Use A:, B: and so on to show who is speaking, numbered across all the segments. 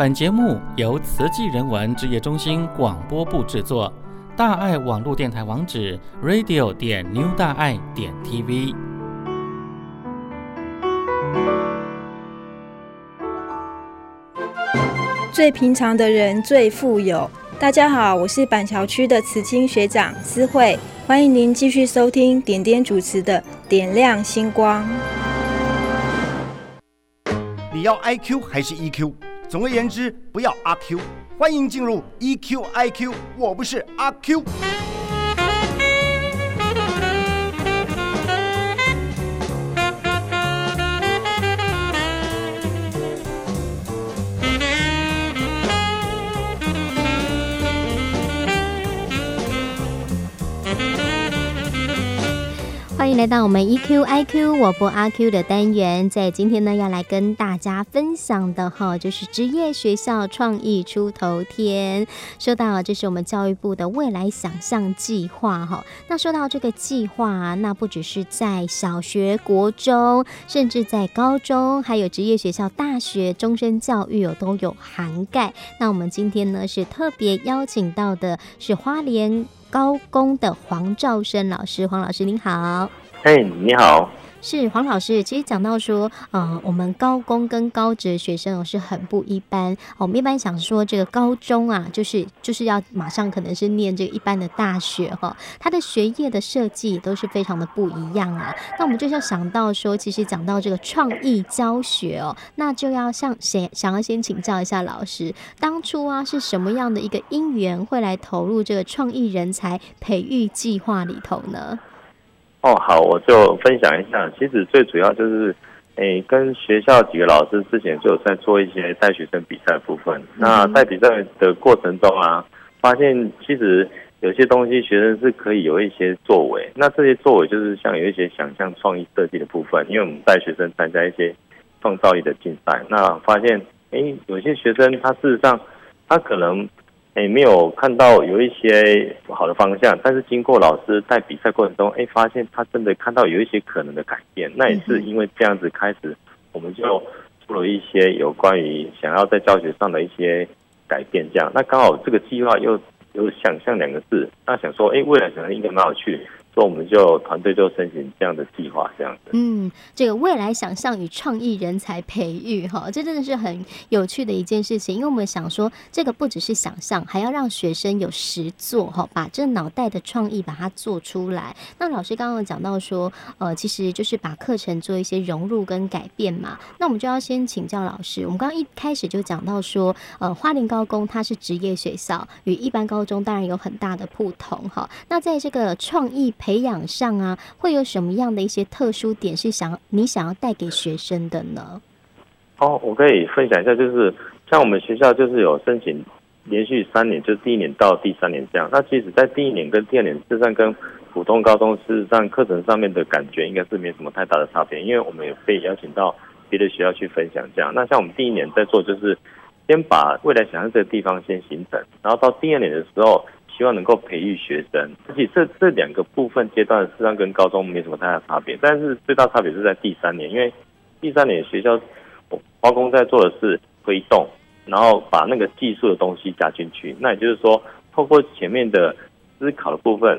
A: 本节目由慈济人文职业中心广播部制作。大爱网络电台网址：radio 点 new 大爱点 tv。
B: 最平常的人最富有。大家好，我是板桥区的慈青学长思慧，欢迎您继续收听点点主持的《点亮星光》。
C: 你要 IQ 还是 EQ？总而言之，不要阿 Q。欢迎进入 EQ IQ，我不是阿 Q。
D: 欢迎来到我们 EQ IQ 我播阿 Q 的单元，在今天呢，要来跟大家分享的哈，就是职业学校创意出头天。说到这是我们教育部的未来想象计划哈，那说到这个计划，那不只是在小学、国中，甚至在高中，还有职业学校、大学、终身教育有都有涵盖。那我们今天呢，是特别邀请到的是花莲。高工的黄兆生老师，黄老师您好。
E: 嘿你好。
D: 是黄老师，其实讲到说，呃，我们高工跟高职学生哦是很不一般。我们一般想说这个高中啊，就是就是要马上可能是念这个一般的大学哈，他的学业的设计都是非常的不一样啊。那我们就是要想到说，其实讲到这个创意教学哦，那就要向谁想要先请教一下老师，当初啊是什么样的一个因缘会来投入这个创意人才培育计划里头呢？
E: 哦，好，我就分享一下。其实最主要就是，诶，跟学校几个老师之前就有在做一些带学生比赛的部分。那在比赛的过程中啊，发现其实有些东西学生是可以有一些作为。那这些作为就是像有一些想象创意设计的部分，因为我们带学生参加一些创造力的竞赛，那发现，诶，有些学生他事实上他可能。哎，没有看到有一些不好的方向，但是经过老师在比赛过程中，哎，发现他真的看到有一些可能的改变。那也是因为这样子开始，我们就出了一些有关于想要在教学上的一些改变。这样，那刚好这个计划又有想象两个字，那想说，哎，未来可能应该蛮有趣。所以我们就团队就申请这样的计划，这样子。
D: 嗯，这个未来想象与创意人才培育，哈，这真的是很有趣的一件事情。因为我们想说，这个不只是想象，还要让学生有实作，哈，把这脑袋的创意把它做出来。那老师刚刚讲到说，呃，其实就是把课程做一些融入跟改变嘛。那我们就要先请教老师。我们刚刚一开始就讲到说，呃，花莲高工它是职业学校，与一般高中当然有很大的不同，哈。那在这个创意培养上啊，会有什么样的一些特殊点是想你想要带给学生的呢？
E: 哦，我可以分享一下，就是像我们学校就是有申请连续三年，就是第一年到第三年这样。那其实，在第一年跟第二年，事实上跟普通高中事实上课程上面的感觉应该是没什么太大的差别，因为我们有被邀请到别的学校去分享这样。那像我们第一年在做，就是先把未来想象这个地方先形成，然后到第二年的时候。希望能够培育学生，而且这这两个部分阶段实际上跟高中没什么太大差别，但是最大差别是在第三年，因为第三年学校花工在做的是推动，然后把那个技术的东西加进去。那也就是说，透过前面的思考的部分，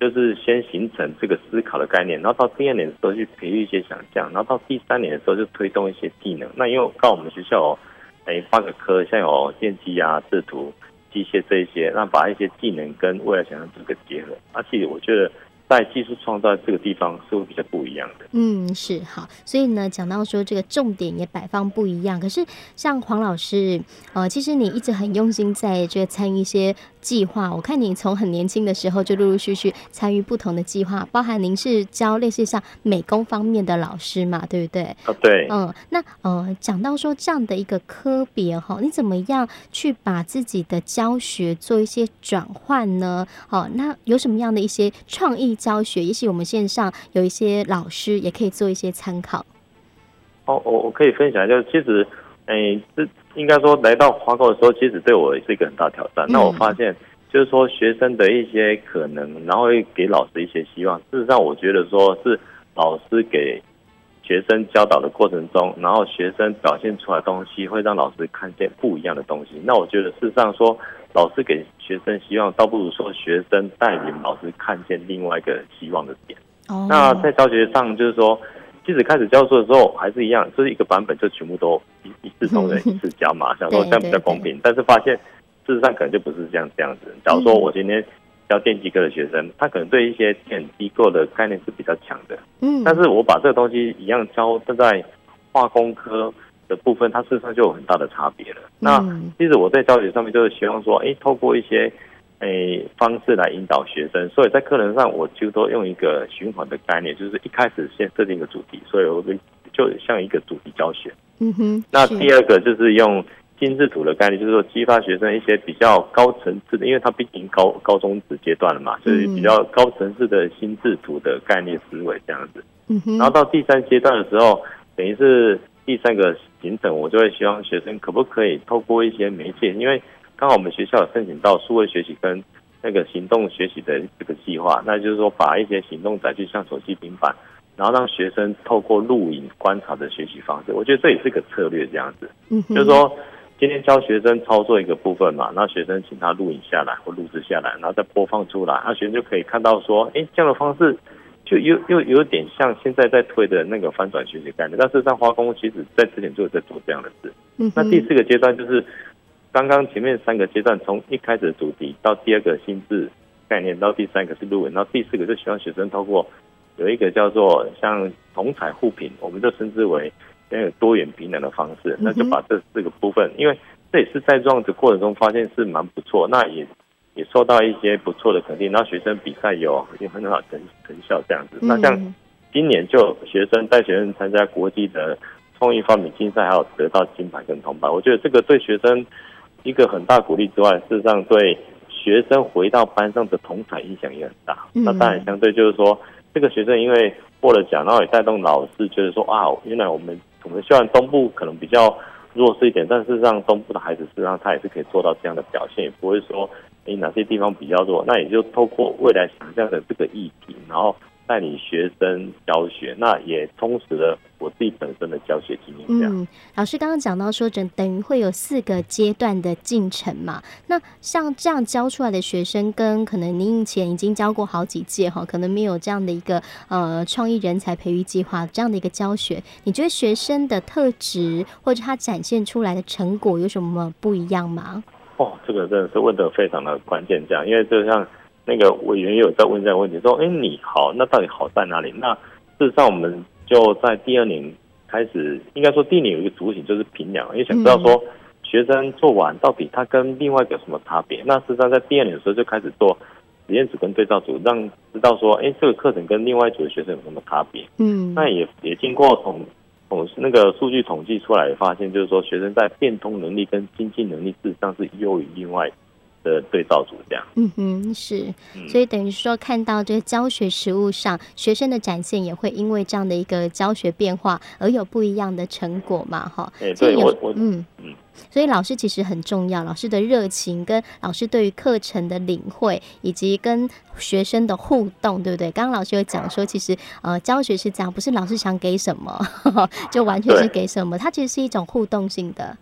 E: 就是先形成这个思考的概念，然后到第二年的时候去培育一些想象，然后到第三年的时候就推动一些技能。那因为到我们学校哦，哎，八个科，像有电机啊、制图。机械这一些，那把一些技能跟未来想象这个结合，而且我觉得在技术创造这个地方是会比较不一样的。
D: 嗯，是好，所以呢，讲到说这个重点也摆放不一样。可是像黄老师，呃，其实你一直很用心在这个参与一些。计划，我看你从很年轻的时候就陆陆续续参与不同的计划，包含您是教类似像美工方面的老师嘛，对不对？
E: 啊，对。
D: 嗯，那呃，讲到说这样的一个科别哈，你怎么样去把自己的教学做一些转换呢？哦，那有什么样的一些创意教学？也许我们线上有一些老师也可以做一些参考。
E: 哦，我我可以分享一下，其实。哎，这应该说来到华高的时候，其实对我也是一个很大挑战。那我发现，就是说学生的一些可能，然后会给老师一些希望。事实上，我觉得说是老师给学生教导的过程中，然后学生表现出来的东西会让老师看见不一样的东西。那我觉得事实上说，老师给学生希望，倒不如说学生带领老师看见另外一个希望的点。哦。那在教学上，就是说，即使开始教书的时候还是一样，就是一个版本就全部都一一视同仁，一次教嘛，想说这样比较公平。但是发现事实上可能就不是这样这样子。假如说我今天。教电机科的学生，他可能对一些电机构的概念是比较强的，嗯，但是我把这个东西一样教在化工科的部分，它事实上就有很大的差别了。嗯、那其实我在教学上面就是希望说，哎，透过一些诶方式来引导学生，所以在课程上我就都用一个循环的概念，就是一开始先设定一个主题，所以我就像一个主题教学。嗯哼，那第二个就是用。心智图的概念就是说，激发学生一些比较高层次的，因为他毕竟高高中职阶段了嘛，就是比较高层次的心智图的概念思维这样子。嗯哼。然后到第三阶段的时候，等于是第三个行程，我就会希望学生可不可以透过一些媒介，因为刚好我们学校有申请到数位学习跟那个行动学习的这个计划，那就是说把一些行动载具像手机、平板，然后让学生透过录影观察的学习方式，我觉得这也是个策略这样子。嗯。就是说。今天教学生操作一个部分嘛，那学生请他录影下来或录制下来，然后再播放出来，那学生就可以看到说，哎，这样的方式就又又有点像现在在推的那个翻转学习概念。但事实上，化工其实在之前就有在做这样的事。嗯，那第四个阶段就是刚刚前面三个阶段，从一开始的主题到第二个心智概念，到第三个是录影，然后第四个是希望学生透过有一个叫做像同彩互评，我们就称之为。要有多元平等的方式，那就把这四个部分，因为这也是在这样子过程中发现是蛮不错，那也也受到一些不错的肯定，那学生比赛有有很好成成效这样子。那像今年就学生带学生参加国际的创意发明竞赛，还有得到金牌跟铜牌，我觉得这个对学生一个很大鼓励之外，事实上对学生回到班上的同台影响也很大。那当然相对就是说，这个学生因为获了奖，然后也带动老师觉得说啊，原来我们。我们虽然东部可能比较弱势一点，但事实上东部的孩子事实上他也是可以做到这样的表现，也不会说诶哪些地方比较弱，那也就透过未来想象的这个议题，然后。带领学生教学，那也充实了我自己本身的教学经验。嗯，
D: 老师刚刚讲到说，等等于会有四个阶段的进程嘛？那像这样教出来的学生，跟可能您以前已经教过好几届哈，可能没有这样的一个呃创意人才培育计划这样的一个教学，你觉得学生的特质或者他展现出来的成果有什么不一样吗？
E: 哦，这个真的是问的非常的关键，这样，因为就像。那个委员也有在问这个问题，说：“哎，你好，那到底好在哪里？”那事实上，我们就在第二年开始，应该说第一年有一个雏形，就是评量，也想知道说学生做完到底他跟另外一个有什么差别。那事实上，在第二年的时候就开始做实验组跟对照组，让知道说，哎，这个课程跟另外一组的学生有什么差别。嗯，那也也经过统统那个数据统计出来，发现就是说，学生在变通能力跟经济能力事实上是优于另外。的对照组这样，
D: 嗯哼，是，所以等于说看到这个教学实务上学生的展现，也会因为这样的一个教学变化而有不一样的成果嘛，哈。
E: 哎，对我我嗯
D: 嗯，所以老师其实很重要，老师的热情跟老师对于课程的领会，以及跟学生的互动，对不对？刚刚老师有讲说，其实呃教学是这样，不是老师想给什么 就完全是给什么，它其实是一种互动性的。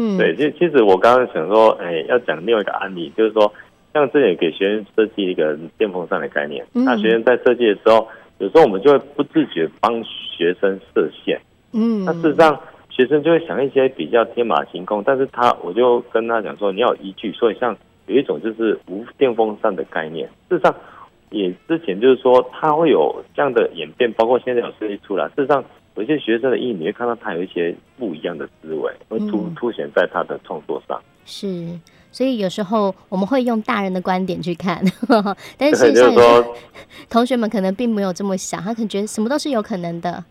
D: 嗯，对，
E: 其其实我刚刚想说，哎，要讲另外一个案例，就是说，像之前给学生设计一个电风扇的概念，那学生在设计的时候，有时候我们就会不自觉帮学生设限，嗯，那事实上学生就会想一些比较天马行空，但是他我就跟他讲说，你要有依据，所以像有一种就是无电风扇的概念，事实上也之前就是说它会有这样的演变，包括现在有设计出来，事实上。有些学生的意义，你会看到他有一些不一样的思维，会凸凸显在他的创作上。
D: 是，所以有时候我们会用大人的观点去看，但是就是说，同学们可能并没有这么想，他可能觉得什么都是有可能的。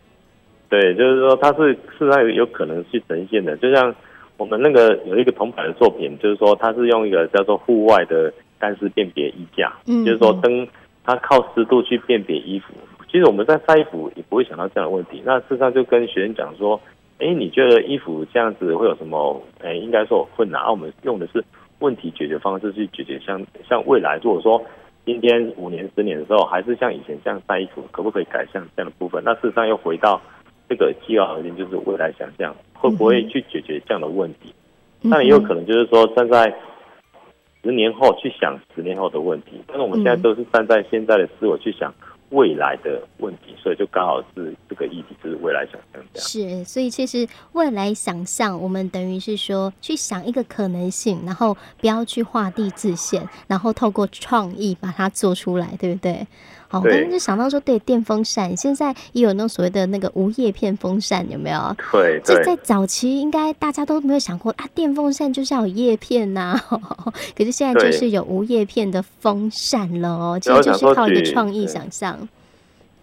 E: 对，就是说他是是他有有可能去呈现的。就像我们那个有一个铜牌的作品，就是说他是用一个叫做户外的干湿辨别衣架，嗯，就是说灯它靠湿度去辨别衣服。其实我们在晒衣服也不会想到这样的问题。那事实上就跟学生讲说：“哎，你觉得衣服这样子会有什么？哎，应该说有困难。啊，我们用的是问题解决方式去解决像。像像未来，如果说今天五年、十年的时候，还是像以前这样晒衣服，可不可以改善这样的部分？那事实上又回到这个计划核心就是未来想象，会不会去解决这样的问题？那也有可能就是说站在十年后去想十年后的问题，但是我们现在都是站在现在的思维去想。未来的问题，所以就刚好是这个议题，就是未来想象这样。
D: 是，所以其实未来想象，我们等于是说去想一个可能性，然后不要去画地自限，然后透过创意把它做出来，对不对？好，我刚刚就想到说，对，电风扇现在也有那种所谓的那个无叶片风扇，有没有？
E: 对，
D: 这在早期应该大家都没有想过啊，电风扇就是要有叶片呐、啊。可是现在就是有无叶片的风扇了哦，其实就是靠一个创意想象。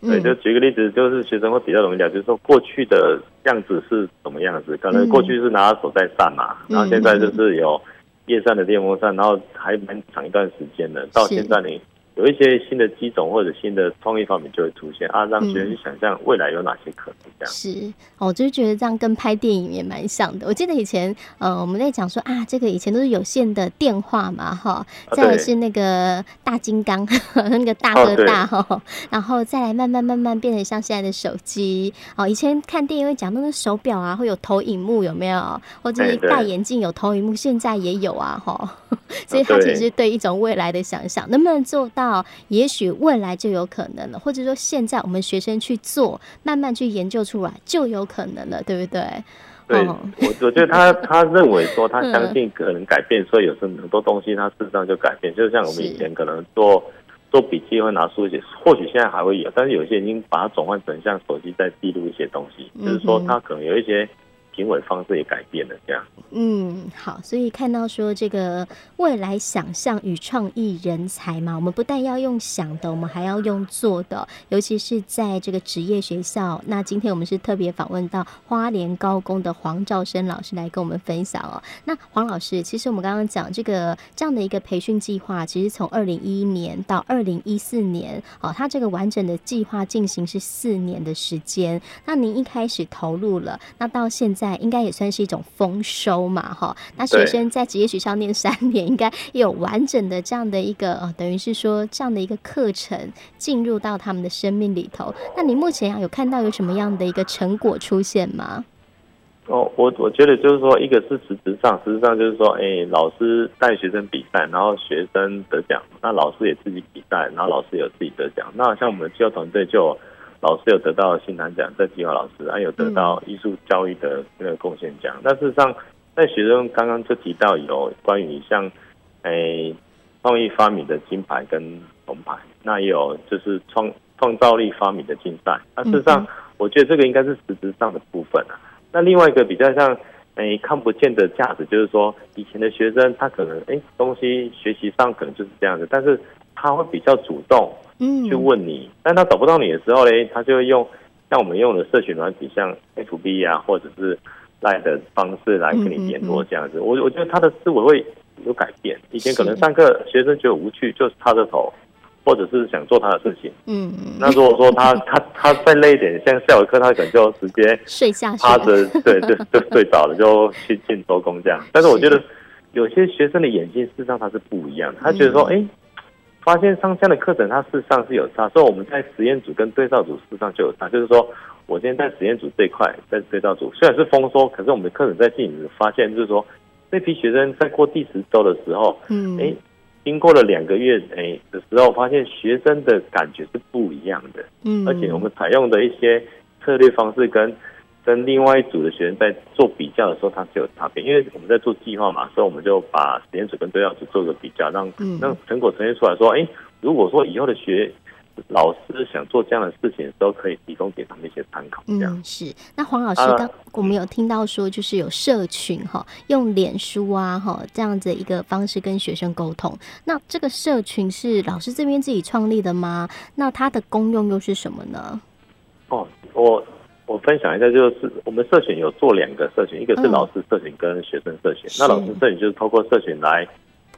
E: 对，就举个例子，就是学生会比较容易讲，就是说过去的样子是什么样子？可能过去是拿手在扇嘛，然后现在就是有叶扇的电风扇，然后还蛮长一段时间的，到现在你。有一些新的机种或者新的创意方面就会出现啊，让学生去想象未来有哪些可能。这样、嗯、
D: 是，我就觉得这样跟拍电影也蛮像的。我记得以前呃，我们在讲说啊，这个以前都是有线的电话嘛，哈，再来是那个大金刚，那个大哥大哈、哦，然后再来慢慢慢慢变成像现在的手机。哦，以前看电影会讲那个手表啊，会有投影幕有没有？或者是戴眼镜有投影幕，现在也有啊，哈。所以它其实对一种未来的想象，能不能做到？也许未来就有可能了，或者说现在我们学生去做，慢慢去研究出来就有可能了，对不对？
E: 对，我我觉得他 他认为说他相信可能改变，所以有时候很多东西他事实上就改变。就像我们以前可能做做笔记会拿书写，或许现在还会有，但是有些已经把它转换成像手机在记录一些东西，就是说他可能有一些。行为方式也改变了，这样。
D: 嗯，好，所以看到说这个未来想象与创意人才嘛，我们不但要用想的，我们还要用做的，尤其是在这个职业学校。那今天我们是特别访问到花莲高工的黄兆生老师来跟我们分享哦。那黄老师，其实我们刚刚讲这个这样的一个培训计划，其实从二零一一年到二零一四年，哦，它这个完整的计划进行是四年的时间。那您一开始投入了，那到现在。应该也算是一种丰收嘛，哈。那学生在职业学校念三年，应该也有完整的这样的一个，呃，等于是说这样的一个课程进入到他们的生命里头。那你目前有看到有什么样的一个成果出现吗？
E: 哦，我我觉得就是说，一个是实质上，实质上就是说，哎、欸，老师带学生比赛，然后学生得奖，那老师也自己比赛，然后老师有自己得奖。那像我们计划团队就。老师有得到新南奖，在计划老师还有得到艺术教育的那个贡献奖。那、事实上，在学生刚刚就提到有关于像诶创意发明的金牌跟铜牌，那也有就是创创造力发明的竞赛。那事实上，我觉得这个应该是实质上的部分啊。那另外一个比较像诶看不见的价值，就是说以前的学生他可能诶东西学习上可能就是这样子，但是他会比较主动。嗯，去问你，但他找不到你的时候呢，他就会用像我们用的社群软体，像 FB 啊，或者是 Line 的方式来跟你联络这样子。我我觉得他的思维会有改变。以前可能上课学生觉得无趣，就是趴着头，或者是想做他的事情。嗯嗯。那如果说他他他再累一点，像下午课，他可能就直接睡下去，趴着，对，就就睡着了，就去进周公这样。但是我觉得有些学生的眼睛事实上他是不一样的，他觉得说，哎。发现上这样的课程，它事实上是有差，所以我们在实验组跟对照组事实上就有差。就是说，我今天在实验组这一块，在对照组虽然是丰收，可是我们的课程在进行发现，就是说，这批学生在过第十周的时候，嗯，哎，经过了两个月，哎的时候，发现学生的感觉是不一样的，嗯，而且我们采用的一些策略方式跟。跟另外一组的学生在做比较的时候，它是有差别，因为我们在做计划嘛，所以我们就把实验组跟对照组做个比较，让让成果呈现出来说，哎、欸，如果说以后的学老师想做这样的事情的时候，可以提供给他们一些参考。这样、嗯、是。那黄老师刚、啊、我们有听到说，就是有社群哈，用脸书啊哈这样子一个方式跟学生沟通。那这个社群是老师这边自己创立的吗？那它的功用又是什么呢？哦，我。我分享一下，就是我们社群有做两个社群，一个是老师社群跟学生社群。嗯、那老师社群就是透过社群来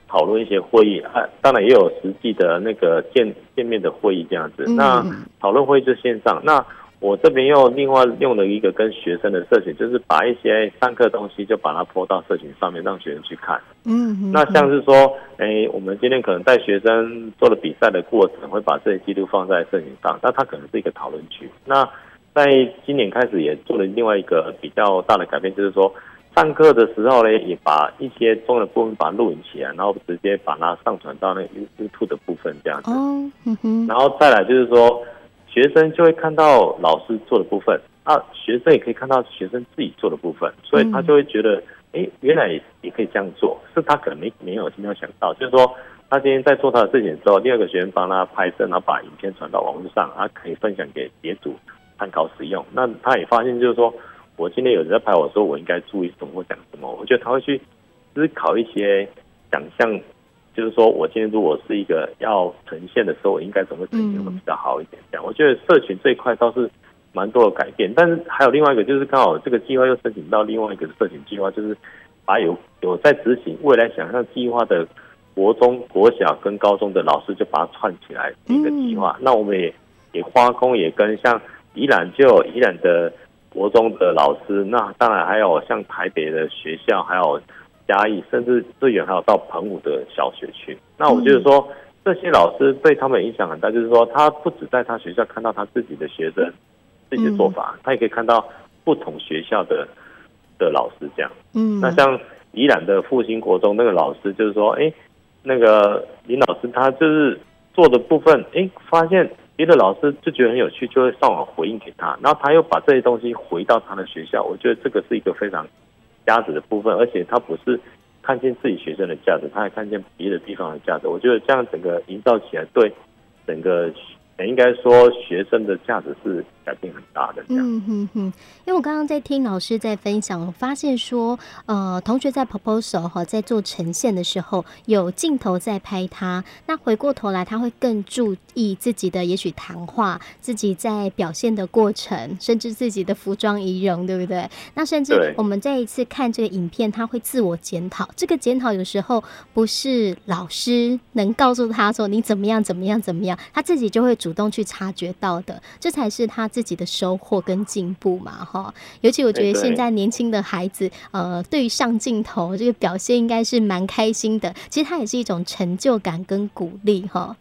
E: 讨论一些会议，啊，当然也有实际的那个见见面的会议这样子。嗯、那讨论会议就线上。那我这边又另外用了一个跟学生的社群，就是把一些上课东西就把它 po 到社群上面，让学生去看。嗯，嗯，那像是说，哎、欸，我们今天可能带学生做了比赛的过程，会把这些记录放在社群上，那它可能是一个讨论区。那在今年开始也做了另外一个比较大的改变，就是说上课的时候呢，也把一些重要的部分把它录影起来，然后直接把它上传到那个 YouTube 的部分这样子。
D: 哦，嗯哼。
E: 然后再来就是说，学生就会看到老师做的部分，啊，学生也可以看到学生自己做的部分，所以他就会觉得，哎、嗯，原来也可以这样做，是他可能没没有没有想到，就是说。他今天在做他的事情的时候，第二个学员帮他拍摄，然后把影片传到网络上，他可以分享给别组参考使用。那他也发现，就是说我今天有人在拍我说，我应该注意什么或讲什么。我觉得他会去思考一些想象，就是说我今天如果是一个要呈现的时候，我应该怎么呈现会比较好一点。这样，我觉得社群这一块倒是蛮多的改变。但是还有另外一个，就是刚好这个计划又申请到另外一个社群计划，就是把有有在执行未来想象计划的。国中、国小跟高中的老师就把它串起来一个计划。嗯、那我们也也花工也跟像宜兰就有宜兰的国中的老师，那当然还有像台北的学校，还有嘉义，甚至最远还有到澎湖的小学去。那我就是说这些老师对他们影响很大，就是说他不止在他学校看到他自己的学生自己的做法，他也可以看到不同学校的的老师这样。嗯，那像宜兰的复兴国中那个老师就是说，哎。那个林老师他就是做的部分，哎，发现别的老师就觉得很有趣，就会上网回应给他，然后他又把这些东西回到他的学校，我觉得这个是一个非常价值的部分，而且他不是看见自己学生的价值，他还看见别的地方的价值，我觉得这样整个营造起来，对整个。应该说，学生的价值是改变很大的。嗯哼
D: 哼，因为我刚刚在听老师在分享，我发现说，呃，同学在 proposal 哈，在做呈现的时候，有镜头在拍他，那回过头来，他会更注意自己的，也许谈话，自己在表现的过程，甚至自己的服装仪容，对不对？那甚至我们再一次看这个影片，他会自我检讨。这个检讨有时候不是老师能告诉他说你怎么样，怎么样，怎么样，他自己就会。主动去察觉到的，这才是他自己的收获跟进步嘛，哈。尤其我觉得现在年轻的孩子，呃，对于上镜头这个表现，应该是蛮开心的。其实他也是一种成就感跟鼓励，哈。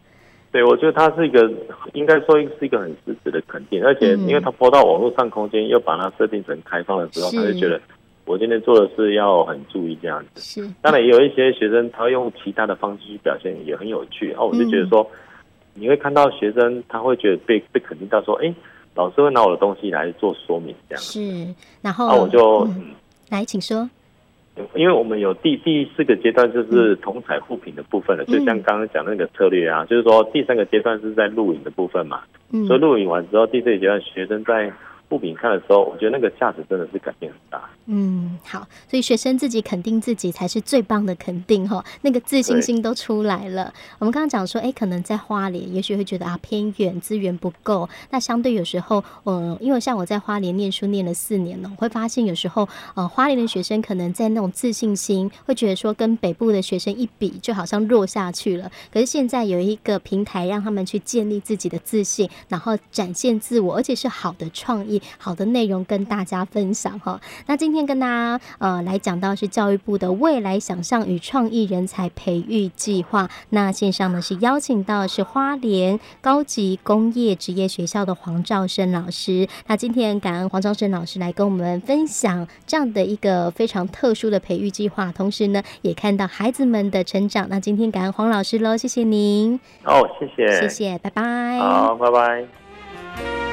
E: 对，我觉得他是一个，应该说是一个很实质的肯定。而且，因为他播到网络上空间，又把它设定成开放的时候，他就觉得我今天做的事要很注意这样子。是。当然，也有一些学生他用其他的方式去表现，也很有趣。哦，我就觉得说。你会看到学生，他会觉得被被肯定到说，哎，老师会拿我的东西来做说明，这样
D: 是。然后，
E: 那我就、
D: 来，请说。
E: 因为我们有第第四个阶段，就是同彩互品的部分了，嗯、就像刚刚讲那个策略啊，就是说第三个阶段是在录影的部分嘛。嗯。所以录影完之后，第四个阶段学生在。不比看的时候，我觉得那个价值真的是改变很大。
D: 嗯，好，所以学生自己肯定自己才是最棒的肯定哈，那个自信心都出来了。我们刚刚讲说，哎、可能在花莲，也许会觉得啊偏远，资源不够。那相对有时候，嗯，因为像我在花莲念书念了四年了，我会发现有时候，呃，花莲的学生可能在那种自信心，会觉得说跟北部的学生一比，就好像弱下去了。可是现在有一个平台，让他们去建立自己的自信，然后展现自我，而且是好的创意。好的内容跟大家分享哈，那今天跟大家呃来讲到是教育部的未来想象与创意人才培育计划，那线上呢是邀请到是花莲高级工业职业学校的黄兆生老师，那今天感恩黄兆生老师来跟我们分享这样的一个非常特殊的培育计划，同时呢也看到孩子们的成长，那今天感恩黄老师喽，谢谢您。
E: 哦，谢谢，
D: 谢谢，拜拜。
E: 好，拜拜。